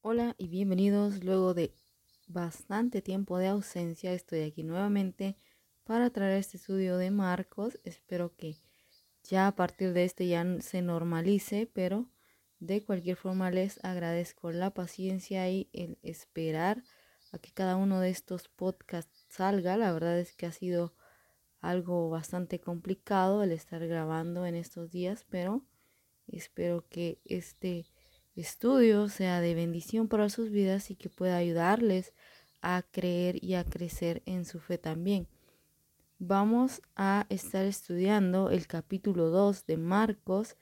Hola y bienvenidos. Luego de bastante tiempo de ausencia, estoy aquí nuevamente para traer este estudio de Marcos. Espero que ya a partir de este ya se normalice, pero de cualquier forma les agradezco la paciencia y el esperar a que cada uno de estos podcasts salga. La verdad es que ha sido algo bastante complicado el estar grabando en estos días, pero espero que este estudio sea de bendición para sus vidas y que pueda ayudarles a creer y a crecer en su fe también. Vamos a estar estudiando el capítulo 2 de Marcos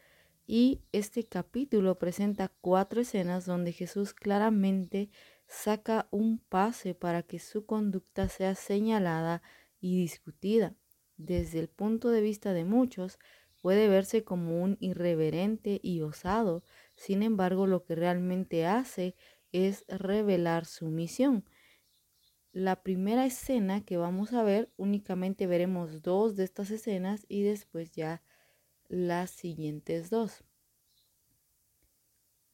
y este capítulo presenta cuatro escenas donde Jesús claramente saca un pase para que su conducta sea señalada y discutida. Desde el punto de vista de muchos, puede verse como un irreverente y osado, sin embargo, lo que realmente hace es revelar su misión. La primera escena que vamos a ver, únicamente veremos dos de estas escenas y después ya las siguientes dos.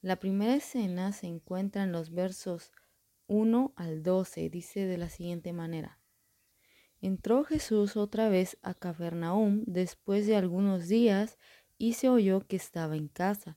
La primera escena se encuentra en los versos 1 al 12, dice de la siguiente manera. Entró Jesús otra vez a Cafarnaúm después de algunos días y se oyó que estaba en casa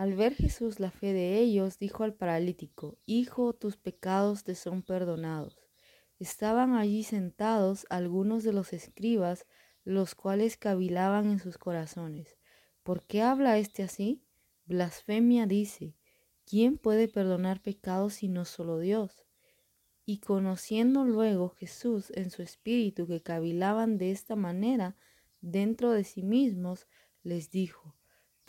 Al ver Jesús la fe de ellos, dijo al paralítico, Hijo, tus pecados te son perdonados. Estaban allí sentados algunos de los escribas, los cuales cavilaban en sus corazones. ¿Por qué habla éste así? Blasfemia dice, ¿quién puede perdonar pecados sino solo Dios? Y conociendo luego Jesús en su espíritu que cavilaban de esta manera dentro de sí mismos, les dijo,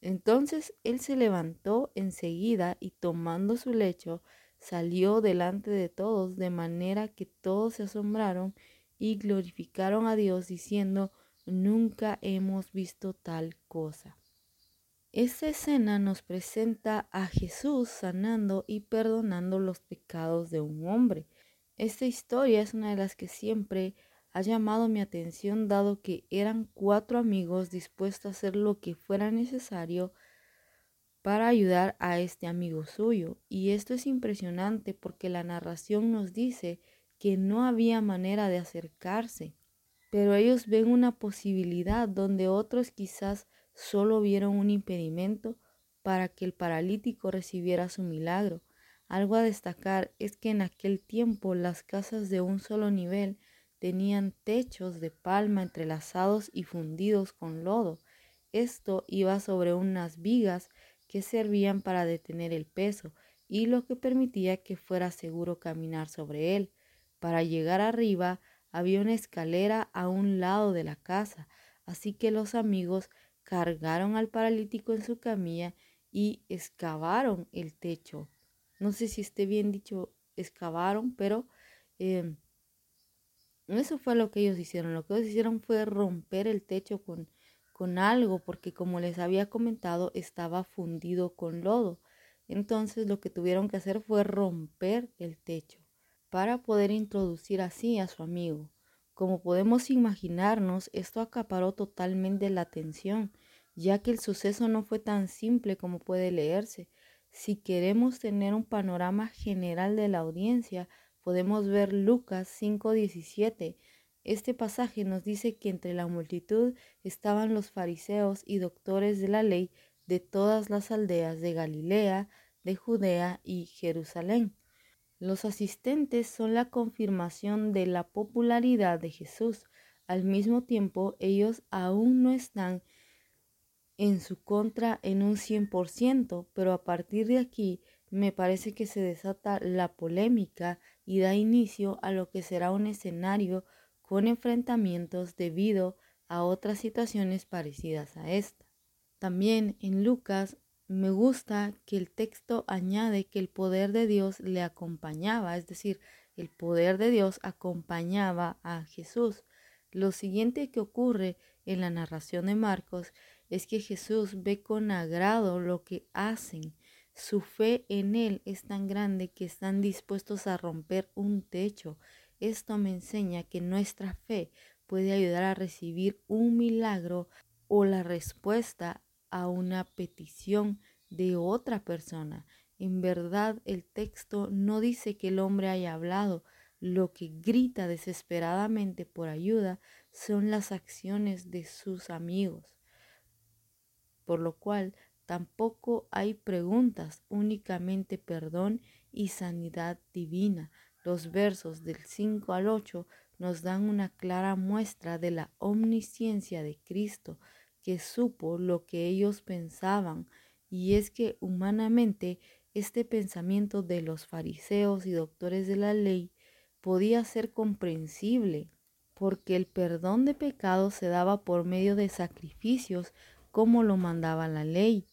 Entonces él se levantó enseguida y tomando su lecho salió delante de todos, de manera que todos se asombraron y glorificaron a Dios diciendo, nunca hemos visto tal cosa. Esta escena nos presenta a Jesús sanando y perdonando los pecados de un hombre. Esta historia es una de las que siempre ha llamado mi atención dado que eran cuatro amigos dispuestos a hacer lo que fuera necesario para ayudar a este amigo suyo. Y esto es impresionante porque la narración nos dice que no había manera de acercarse, pero ellos ven una posibilidad donde otros quizás solo vieron un impedimento para que el paralítico recibiera su milagro. Algo a destacar es que en aquel tiempo las casas de un solo nivel tenían techos de palma entrelazados y fundidos con lodo. Esto iba sobre unas vigas que servían para detener el peso y lo que permitía que fuera seguro caminar sobre él. Para llegar arriba había una escalera a un lado de la casa, así que los amigos cargaron al paralítico en su camilla y excavaron el techo. No sé si esté bien dicho excavaron, pero eh, eso fue lo que ellos hicieron. Lo que ellos hicieron fue romper el techo con, con algo, porque como les había comentado, estaba fundido con lodo. Entonces lo que tuvieron que hacer fue romper el techo para poder introducir así a su amigo. Como podemos imaginarnos, esto acaparó totalmente la atención, ya que el suceso no fue tan simple como puede leerse. Si queremos tener un panorama general de la audiencia, podemos ver Lucas 5:17. Este pasaje nos dice que entre la multitud estaban los fariseos y doctores de la ley de todas las aldeas de Galilea, de Judea y Jerusalén. Los asistentes son la confirmación de la popularidad de Jesús. Al mismo tiempo, ellos aún no están en su contra en un 100%, pero a partir de aquí me parece que se desata la polémica y da inicio a lo que será un escenario con enfrentamientos debido a otras situaciones parecidas a esta. También en Lucas me gusta que el texto añade que el poder de Dios le acompañaba, es decir, el poder de Dios acompañaba a Jesús. Lo siguiente que ocurre en la narración de Marcos es que Jesús ve con agrado lo que hacen. Su fe en Él es tan grande que están dispuestos a romper un techo. Esto me enseña que nuestra fe puede ayudar a recibir un milagro o la respuesta a una petición de otra persona. En verdad el texto no dice que el hombre haya hablado, lo que grita desesperadamente por ayuda son las acciones de sus amigos por lo cual tampoco hay preguntas, únicamente perdón y sanidad divina. Los versos del 5 al 8 nos dan una clara muestra de la omnisciencia de Cristo, que supo lo que ellos pensaban, y es que humanamente este pensamiento de los fariseos y doctores de la ley podía ser comprensible, porque el perdón de pecados se daba por medio de sacrificios como lo mandaba la ley.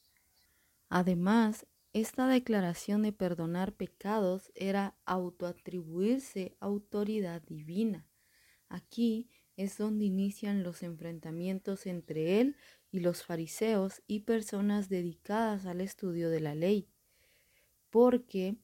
Además, esta declaración de perdonar pecados era autoatribuirse autoridad divina. Aquí es donde inician los enfrentamientos entre él y los fariseos y personas dedicadas al estudio de la ley. Porque,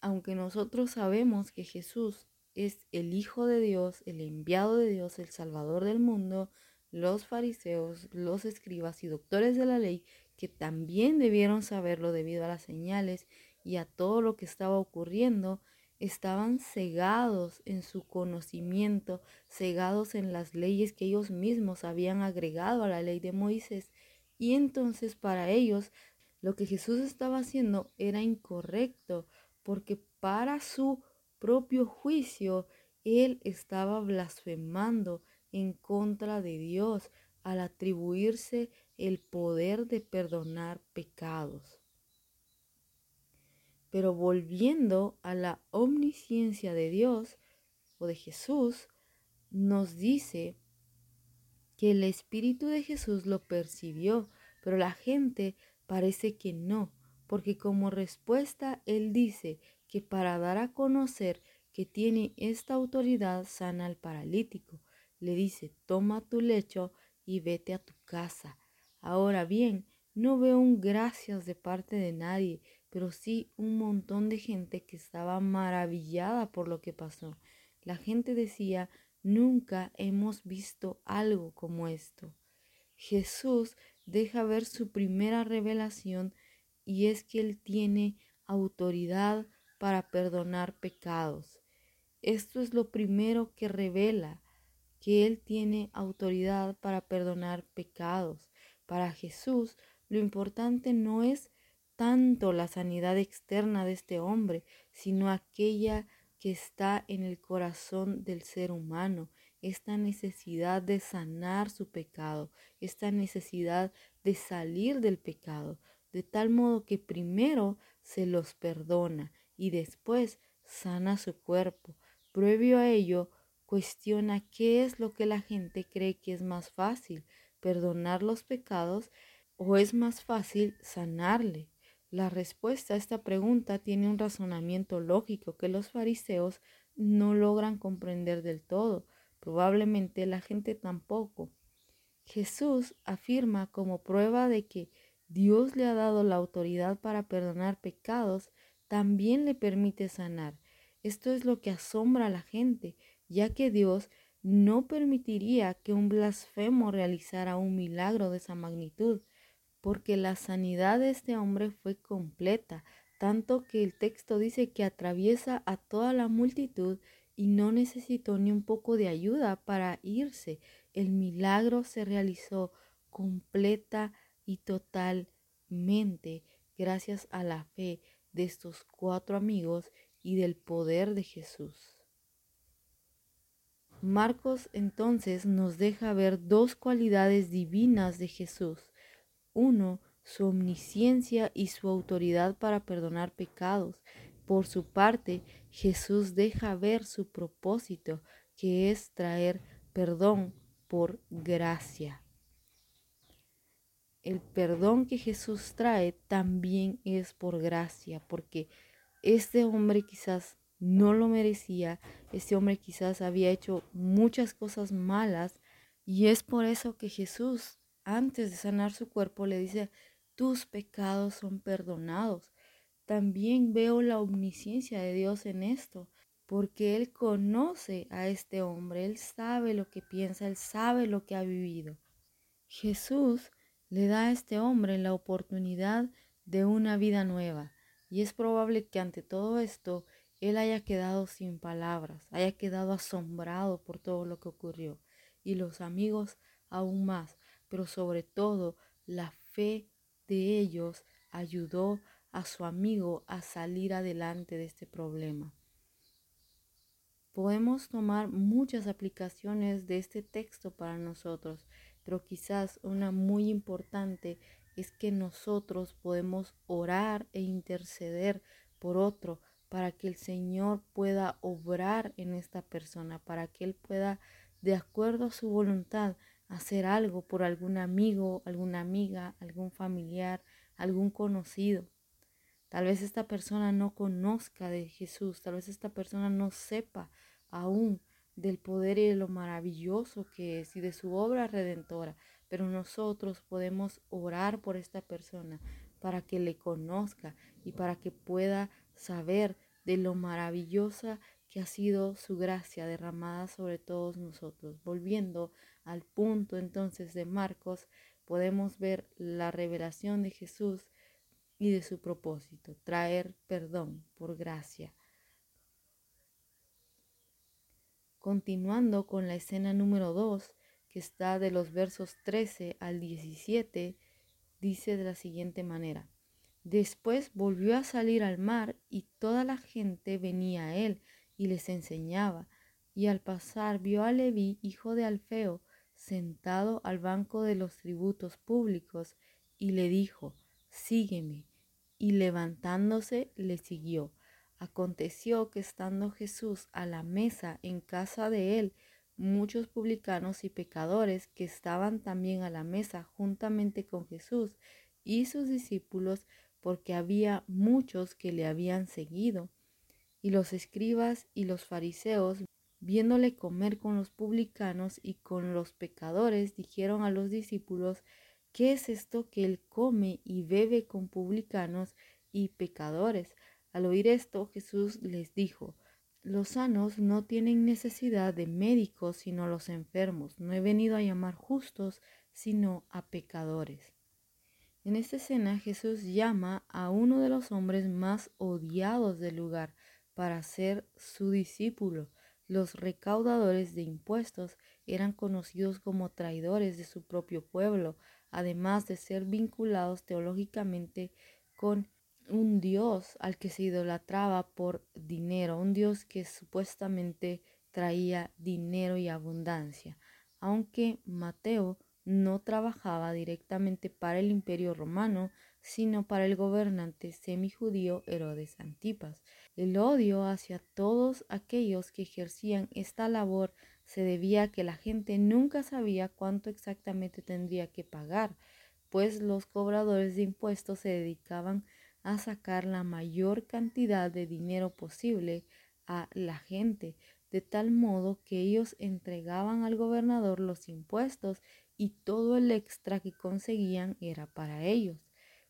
aunque nosotros sabemos que Jesús es el Hijo de Dios, el enviado de Dios, el Salvador del mundo, los fariseos, los escribas y doctores de la ley, que también debieron saberlo debido a las señales y a todo lo que estaba ocurriendo, estaban cegados en su conocimiento, cegados en las leyes que ellos mismos habían agregado a la ley de Moisés. Y entonces para ellos lo que Jesús estaba haciendo era incorrecto, porque para su propio juicio él estaba blasfemando, en contra de Dios al atribuirse el poder de perdonar pecados. Pero volviendo a la omnisciencia de Dios o de Jesús, nos dice que el Espíritu de Jesús lo percibió, pero la gente parece que no, porque como respuesta Él dice que para dar a conocer que tiene esta autoridad sana al paralítico, le dice, toma tu lecho y vete a tu casa. Ahora bien, no veo un gracias de parte de nadie, pero sí un montón de gente que estaba maravillada por lo que pasó. La gente decía, nunca hemos visto algo como esto. Jesús deja ver su primera revelación y es que Él tiene autoridad para perdonar pecados. Esto es lo primero que revela que Él tiene autoridad para perdonar pecados. Para Jesús, lo importante no es tanto la sanidad externa de este hombre, sino aquella que está en el corazón del ser humano, esta necesidad de sanar su pecado, esta necesidad de salir del pecado, de tal modo que primero se los perdona y después sana su cuerpo. Previo a ello, cuestiona qué es lo que la gente cree que es más fácil, perdonar los pecados o es más fácil sanarle. La respuesta a esta pregunta tiene un razonamiento lógico que los fariseos no logran comprender del todo, probablemente la gente tampoco. Jesús afirma como prueba de que Dios le ha dado la autoridad para perdonar pecados, también le permite sanar. Esto es lo que asombra a la gente, ya que Dios no permitiría que un blasfemo realizara un milagro de esa magnitud, porque la sanidad de este hombre fue completa, tanto que el texto dice que atraviesa a toda la multitud y no necesitó ni un poco de ayuda para irse. El milagro se realizó completa y totalmente gracias a la fe de estos cuatro amigos y del poder de Jesús. Marcos entonces nos deja ver dos cualidades divinas de Jesús. Uno, su omnisciencia y su autoridad para perdonar pecados. Por su parte, Jesús deja ver su propósito, que es traer perdón por gracia. El perdón que Jesús trae también es por gracia, porque este hombre quizás no lo merecía, este hombre quizás había hecho muchas cosas malas y es por eso que Jesús, antes de sanar su cuerpo, le dice, tus pecados son perdonados. También veo la omnisciencia de Dios en esto, porque Él conoce a este hombre, Él sabe lo que piensa, Él sabe lo que ha vivido. Jesús le da a este hombre la oportunidad de una vida nueva, y es probable que ante todo esto Él haya quedado sin palabras, haya quedado asombrado por todo lo que ocurrió, y los amigos aún más, pero sobre todo la fe de ellos ayudó a su amigo a salir adelante de este problema. Podemos tomar muchas aplicaciones de este texto para nosotros, pero quizás una muy importante es que nosotros podemos orar e interceder por otro para que el Señor pueda obrar en esta persona, para que Él pueda, de acuerdo a su voluntad, hacer algo por algún amigo, alguna amiga, algún familiar, algún conocido. Tal vez esta persona no conozca de Jesús, tal vez esta persona no sepa aún del poder y de lo maravilloso que es y de su obra redentora, pero nosotros podemos orar por esta persona para que le conozca y para que pueda saber de lo maravillosa que ha sido su gracia derramada sobre todos nosotros. Volviendo al punto entonces de Marcos, podemos ver la revelación de Jesús y de su propósito, traer perdón por gracia. Continuando con la escena número 2, que está de los versos 13 al 17, dice de la siguiente manera. Después volvió a salir al mar y toda la gente venía a él y les enseñaba. Y al pasar vio a Leví, hijo de Alfeo, sentado al banco de los tributos públicos, y le dijo, Sígueme. Y levantándose le siguió. Aconteció que estando Jesús a la mesa en casa de él, muchos publicanos y pecadores que estaban también a la mesa juntamente con Jesús y sus discípulos, porque había muchos que le habían seguido. Y los escribas y los fariseos, viéndole comer con los publicanos y con los pecadores, dijeron a los discípulos, ¿qué es esto que él come y bebe con publicanos y pecadores? Al oír esto, Jesús les dijo, los sanos no tienen necesidad de médicos sino los enfermos. No he venido a llamar justos, sino a pecadores. En esta escena Jesús llama a uno de los hombres más odiados del lugar para ser su discípulo. Los recaudadores de impuestos eran conocidos como traidores de su propio pueblo, además de ser vinculados teológicamente con un dios al que se idolatraba por dinero, un dios que supuestamente traía dinero y abundancia, aunque Mateo no trabajaba directamente para el imperio romano, sino para el gobernante semijudío Herodes Antipas. El odio hacia todos aquellos que ejercían esta labor se debía a que la gente nunca sabía cuánto exactamente tendría que pagar, pues los cobradores de impuestos se dedicaban a sacar la mayor cantidad de dinero posible a la gente, de tal modo que ellos entregaban al gobernador los impuestos y todo el extra que conseguían era para ellos.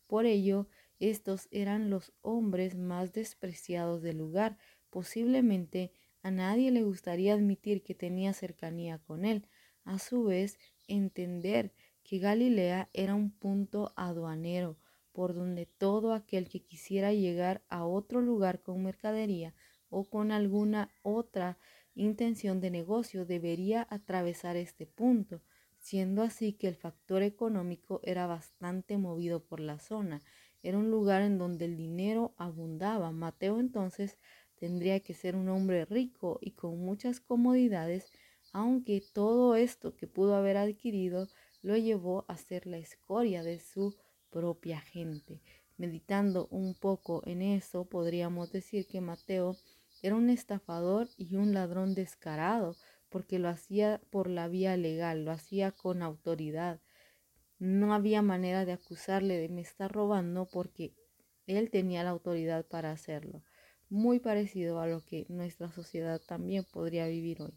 Por ello, estos eran los hombres más despreciados del lugar. Posiblemente a nadie le gustaría admitir que tenía cercanía con él. A su vez, entender que Galilea era un punto aduanero, por donde todo aquel que quisiera llegar a otro lugar con mercadería o con alguna otra intención de negocio debería atravesar este punto, siendo así que el factor económico era bastante movido por la zona. Era un lugar en donde el dinero abundaba. Mateo entonces tendría que ser un hombre rico y con muchas comodidades, aunque todo esto que pudo haber adquirido lo llevó a ser la escoria de su propia gente. Meditando un poco en eso, podríamos decir que Mateo era un estafador y un ladrón descarado, porque lo hacía por la vía legal, lo hacía con autoridad. No había manera de acusarle de me estar robando porque él tenía la autoridad para hacerlo. Muy parecido a lo que nuestra sociedad también podría vivir hoy.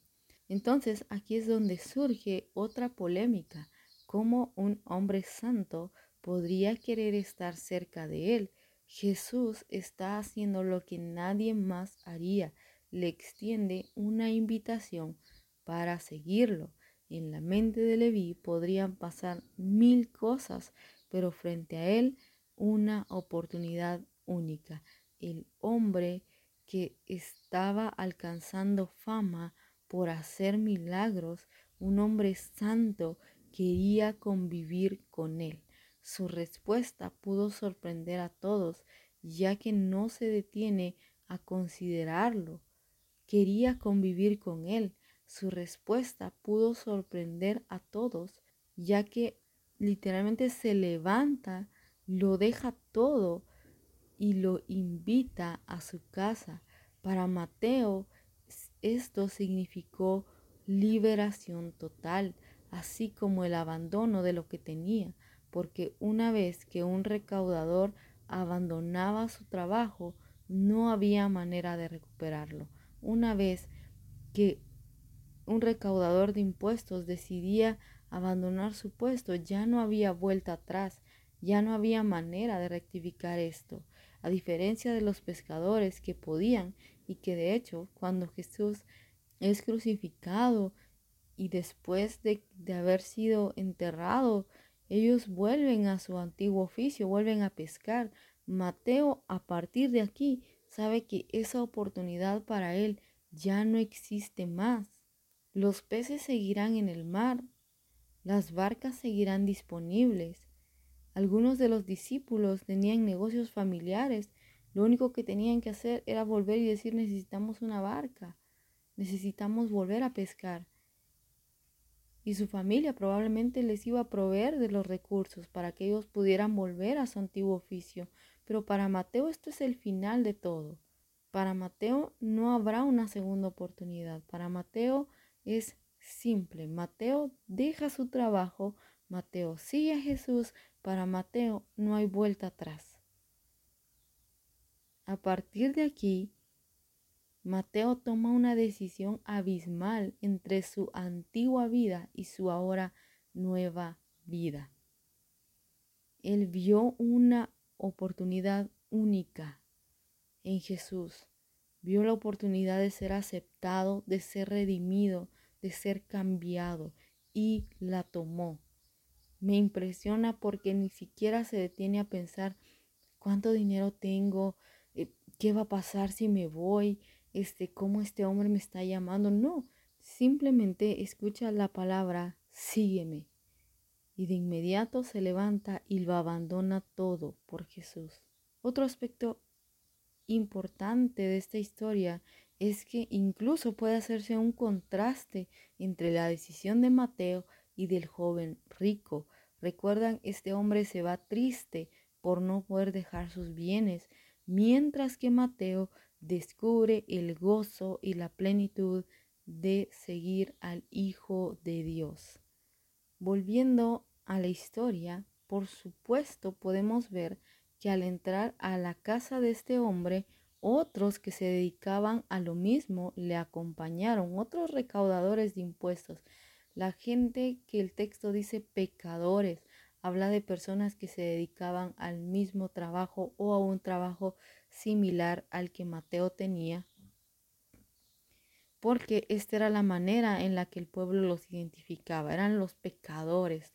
Entonces aquí es donde surge otra polémica, cómo un hombre santo podría querer estar cerca de él. Jesús está haciendo lo que nadie más haría. Le extiende una invitación para seguirlo. En la mente de Leví podrían pasar mil cosas, pero frente a él una oportunidad única. El hombre que estaba alcanzando fama por hacer milagros, un hombre santo, quería convivir con él. Su respuesta pudo sorprender a todos, ya que no se detiene a considerarlo. Quería convivir con él. Su respuesta pudo sorprender a todos, ya que literalmente se levanta, lo deja todo y lo invita a su casa. Para Mateo esto significó liberación total, así como el abandono de lo que tenía porque una vez que un recaudador abandonaba su trabajo, no había manera de recuperarlo. Una vez que un recaudador de impuestos decidía abandonar su puesto, ya no había vuelta atrás, ya no había manera de rectificar esto, a diferencia de los pescadores que podían y que de hecho cuando Jesús es crucificado y después de, de haber sido enterrado, ellos vuelven a su antiguo oficio, vuelven a pescar. Mateo a partir de aquí sabe que esa oportunidad para él ya no existe más. Los peces seguirán en el mar, las barcas seguirán disponibles. Algunos de los discípulos tenían negocios familiares. Lo único que tenían que hacer era volver y decir necesitamos una barca, necesitamos volver a pescar y su familia probablemente les iba a proveer de los recursos para que ellos pudieran volver a su antiguo oficio. Pero para Mateo esto es el final de todo. Para Mateo no habrá una segunda oportunidad. Para Mateo es simple. Mateo deja su trabajo, Mateo sigue a Jesús. Para Mateo no hay vuelta atrás. A partir de aquí, Mateo toma una decisión abismal entre su antigua vida y su ahora nueva vida. Él vio una oportunidad única en Jesús. Vio la oportunidad de ser aceptado, de ser redimido, de ser cambiado y la tomó. Me impresiona porque ni siquiera se detiene a pensar cuánto dinero tengo, eh, qué va a pasar si me voy, este, cómo este hombre me está llamando. No, simplemente escucha la palabra, sígueme. Y de inmediato se levanta y lo abandona todo por Jesús. Otro aspecto importante de esta historia es que incluso puede hacerse un contraste entre la decisión de Mateo y del joven rico. Recuerdan, este hombre se va triste por no poder dejar sus bienes, mientras que Mateo descubre el gozo y la plenitud de seguir al Hijo de Dios. Volviendo a la historia, por supuesto podemos ver que al entrar a la casa de este hombre, otros que se dedicaban a lo mismo le acompañaron, otros recaudadores de impuestos. La gente que el texto dice pecadores, habla de personas que se dedicaban al mismo trabajo o a un trabajo similar al que Mateo tenía, porque esta era la manera en la que el pueblo los identificaba, eran los pecadores,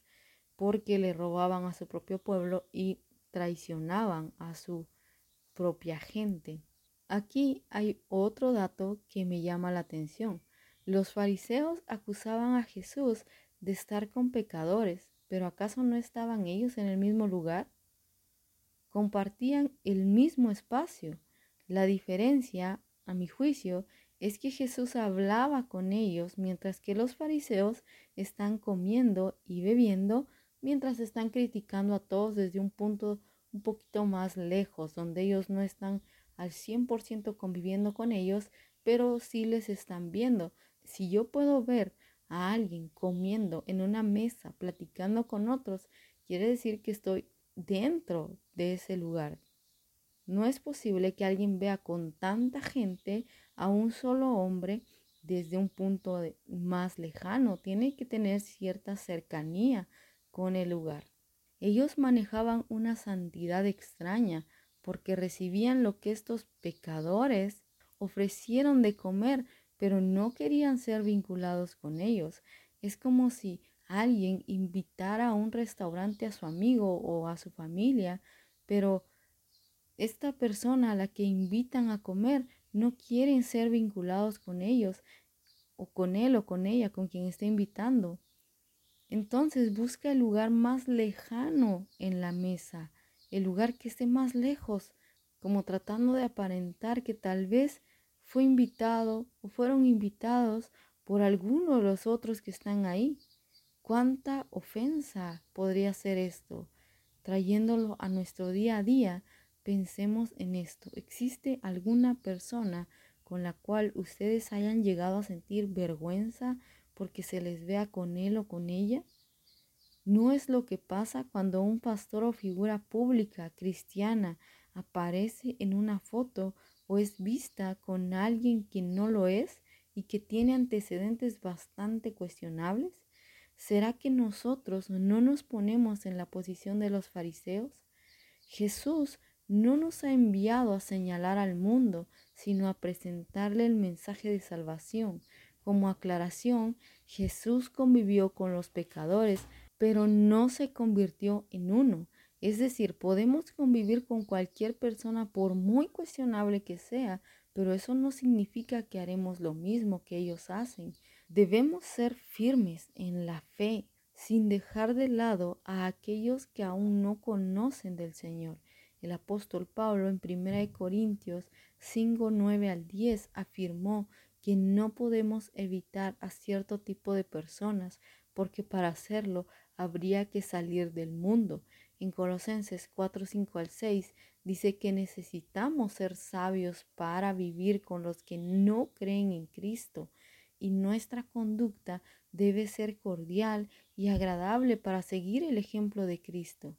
porque le robaban a su propio pueblo y traicionaban a su propia gente. Aquí hay otro dato que me llama la atención. Los fariseos acusaban a Jesús de estar con pecadores, pero ¿acaso no estaban ellos en el mismo lugar? compartían el mismo espacio. La diferencia a mi juicio, es que Jesús hablaba con ellos mientras que los fariseos están comiendo y bebiendo, mientras están criticando a todos desde un punto un poquito más lejos, donde ellos no están al 100% conviviendo con ellos, pero sí les están viendo. Si yo puedo ver a alguien comiendo en una mesa, platicando con otros, quiere decir que estoy dentro de ese lugar. No es posible que alguien vea con tanta gente a un solo hombre desde un punto más lejano. Tiene que tener cierta cercanía con el lugar. Ellos manejaban una santidad extraña porque recibían lo que estos pecadores ofrecieron de comer, pero no querían ser vinculados con ellos. Es como si alguien invitara a un restaurante a su amigo o a su familia, pero esta persona a la que invitan a comer no quieren ser vinculados con ellos o con él o con ella, con quien está invitando. Entonces busca el lugar más lejano en la mesa, el lugar que esté más lejos, como tratando de aparentar que tal vez fue invitado o fueron invitados por alguno de los otros que están ahí. ¿Cuánta ofensa podría ser esto? Trayéndolo a nuestro día a día, pensemos en esto. ¿Existe alguna persona con la cual ustedes hayan llegado a sentir vergüenza porque se les vea con él o con ella? No es lo que pasa cuando un pastor o figura pública cristiana aparece en una foto o es vista con alguien que no lo es y que tiene antecedentes bastante cuestionables? ¿Será que nosotros no nos ponemos en la posición de los fariseos? Jesús no nos ha enviado a señalar al mundo, sino a presentarle el mensaje de salvación. Como aclaración, Jesús convivió con los pecadores, pero no se convirtió en uno. Es decir, podemos convivir con cualquier persona por muy cuestionable que sea, pero eso no significa que haremos lo mismo que ellos hacen. Debemos ser firmes en la fe, sin dejar de lado a aquellos que aún no conocen del Señor. El apóstol Pablo en 1 Corintios 5, 9 al 10 afirmó que no podemos evitar a cierto tipo de personas porque para hacerlo habría que salir del mundo. En Colosenses 4, 5 al 6 dice que necesitamos ser sabios para vivir con los que no creen en Cristo y nuestra conducta debe ser cordial y agradable para seguir el ejemplo de Cristo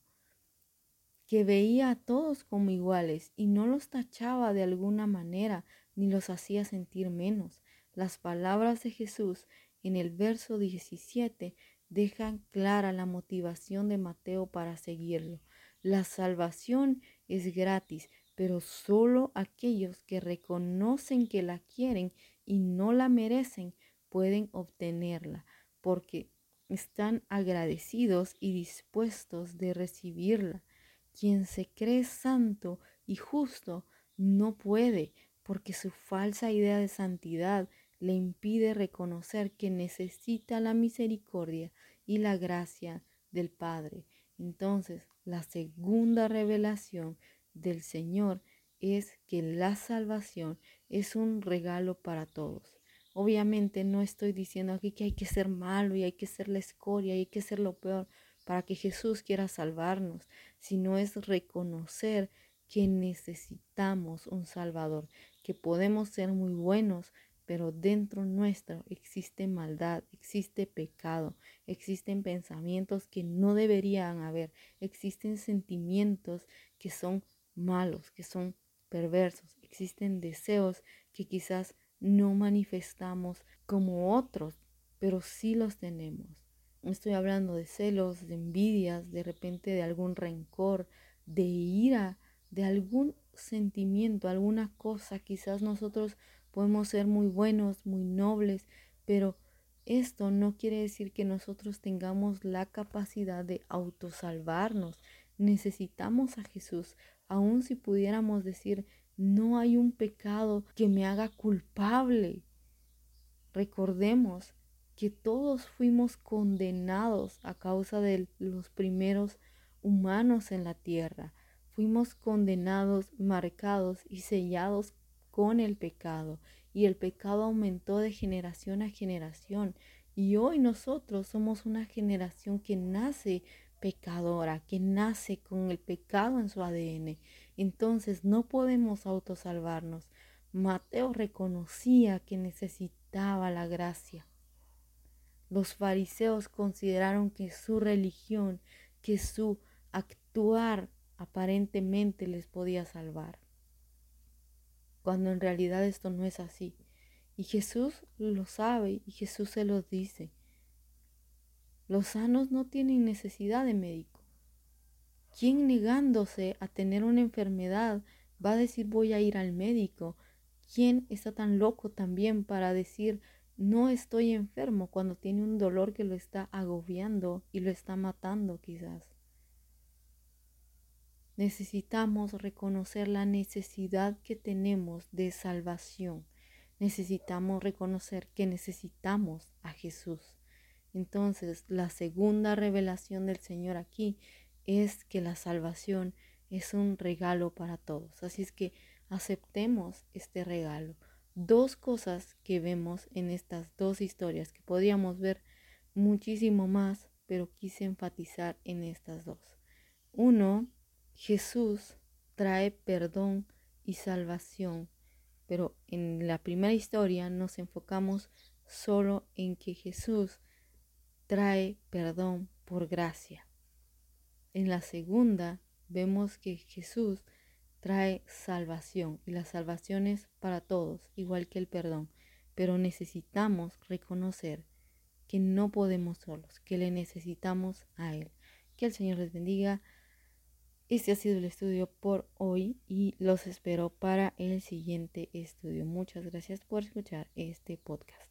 que veía a todos como iguales y no los tachaba de alguna manera ni los hacía sentir menos. Las palabras de Jesús en el verso 17 dejan clara la motivación de Mateo para seguirlo. La salvación es gratis, pero solo aquellos que reconocen que la quieren y no la merecen pueden obtenerla, porque están agradecidos y dispuestos de recibirla. Quien se cree santo y justo no puede, porque su falsa idea de santidad le impide reconocer que necesita la misericordia y la gracia del Padre. Entonces, la segunda revelación del Señor es que la salvación es un regalo para todos. Obviamente no estoy diciendo aquí que hay que ser malo y hay que ser la escoria y hay que ser lo peor para que Jesús quiera salvarnos, sino es reconocer que necesitamos un Salvador, que podemos ser muy buenos, pero dentro nuestro existe maldad, existe pecado, existen pensamientos que no deberían haber, existen sentimientos que son malos, que son perversos, existen deseos que quizás no manifestamos como otros, pero sí los tenemos. Estoy hablando de celos, de envidias, de repente de algún rencor, de ira, de algún sentimiento, alguna cosa. Quizás nosotros podemos ser muy buenos, muy nobles, pero esto no quiere decir que nosotros tengamos la capacidad de autosalvarnos. Necesitamos a Jesús, aun si pudiéramos decir, no hay un pecado que me haga culpable. Recordemos que todos fuimos condenados a causa de los primeros humanos en la tierra. Fuimos condenados, marcados y sellados con el pecado y el pecado aumentó de generación a generación. Y hoy nosotros somos una generación que nace pecadora, que nace con el pecado en su ADN. Entonces no podemos autosalvarnos. Mateo reconocía que necesitaba la gracia. Los fariseos consideraron que su religión, que su actuar aparentemente les podía salvar, cuando en realidad esto no es así. Y Jesús lo sabe y Jesús se lo dice. Los sanos no tienen necesidad de médico. ¿Quién negándose a tener una enfermedad va a decir voy a ir al médico? ¿Quién está tan loco también para decir no estoy enfermo cuando tiene un dolor que lo está agobiando y lo está matando quizás? Necesitamos reconocer la necesidad que tenemos de salvación. Necesitamos reconocer que necesitamos a Jesús. Entonces, la segunda revelación del Señor aquí es que la salvación es un regalo para todos. Así es que aceptemos este regalo. Dos cosas que vemos en estas dos historias, que podríamos ver muchísimo más, pero quise enfatizar en estas dos. Uno, Jesús trae perdón y salvación, pero en la primera historia nos enfocamos solo en que Jesús trae perdón por gracia. En la segunda vemos que Jesús trae salvación y la salvación es para todos, igual que el perdón, pero necesitamos reconocer que no podemos solos, que le necesitamos a Él. Que el Señor les bendiga. Este ha sido el estudio por hoy y los espero para el siguiente estudio. Muchas gracias por escuchar este podcast.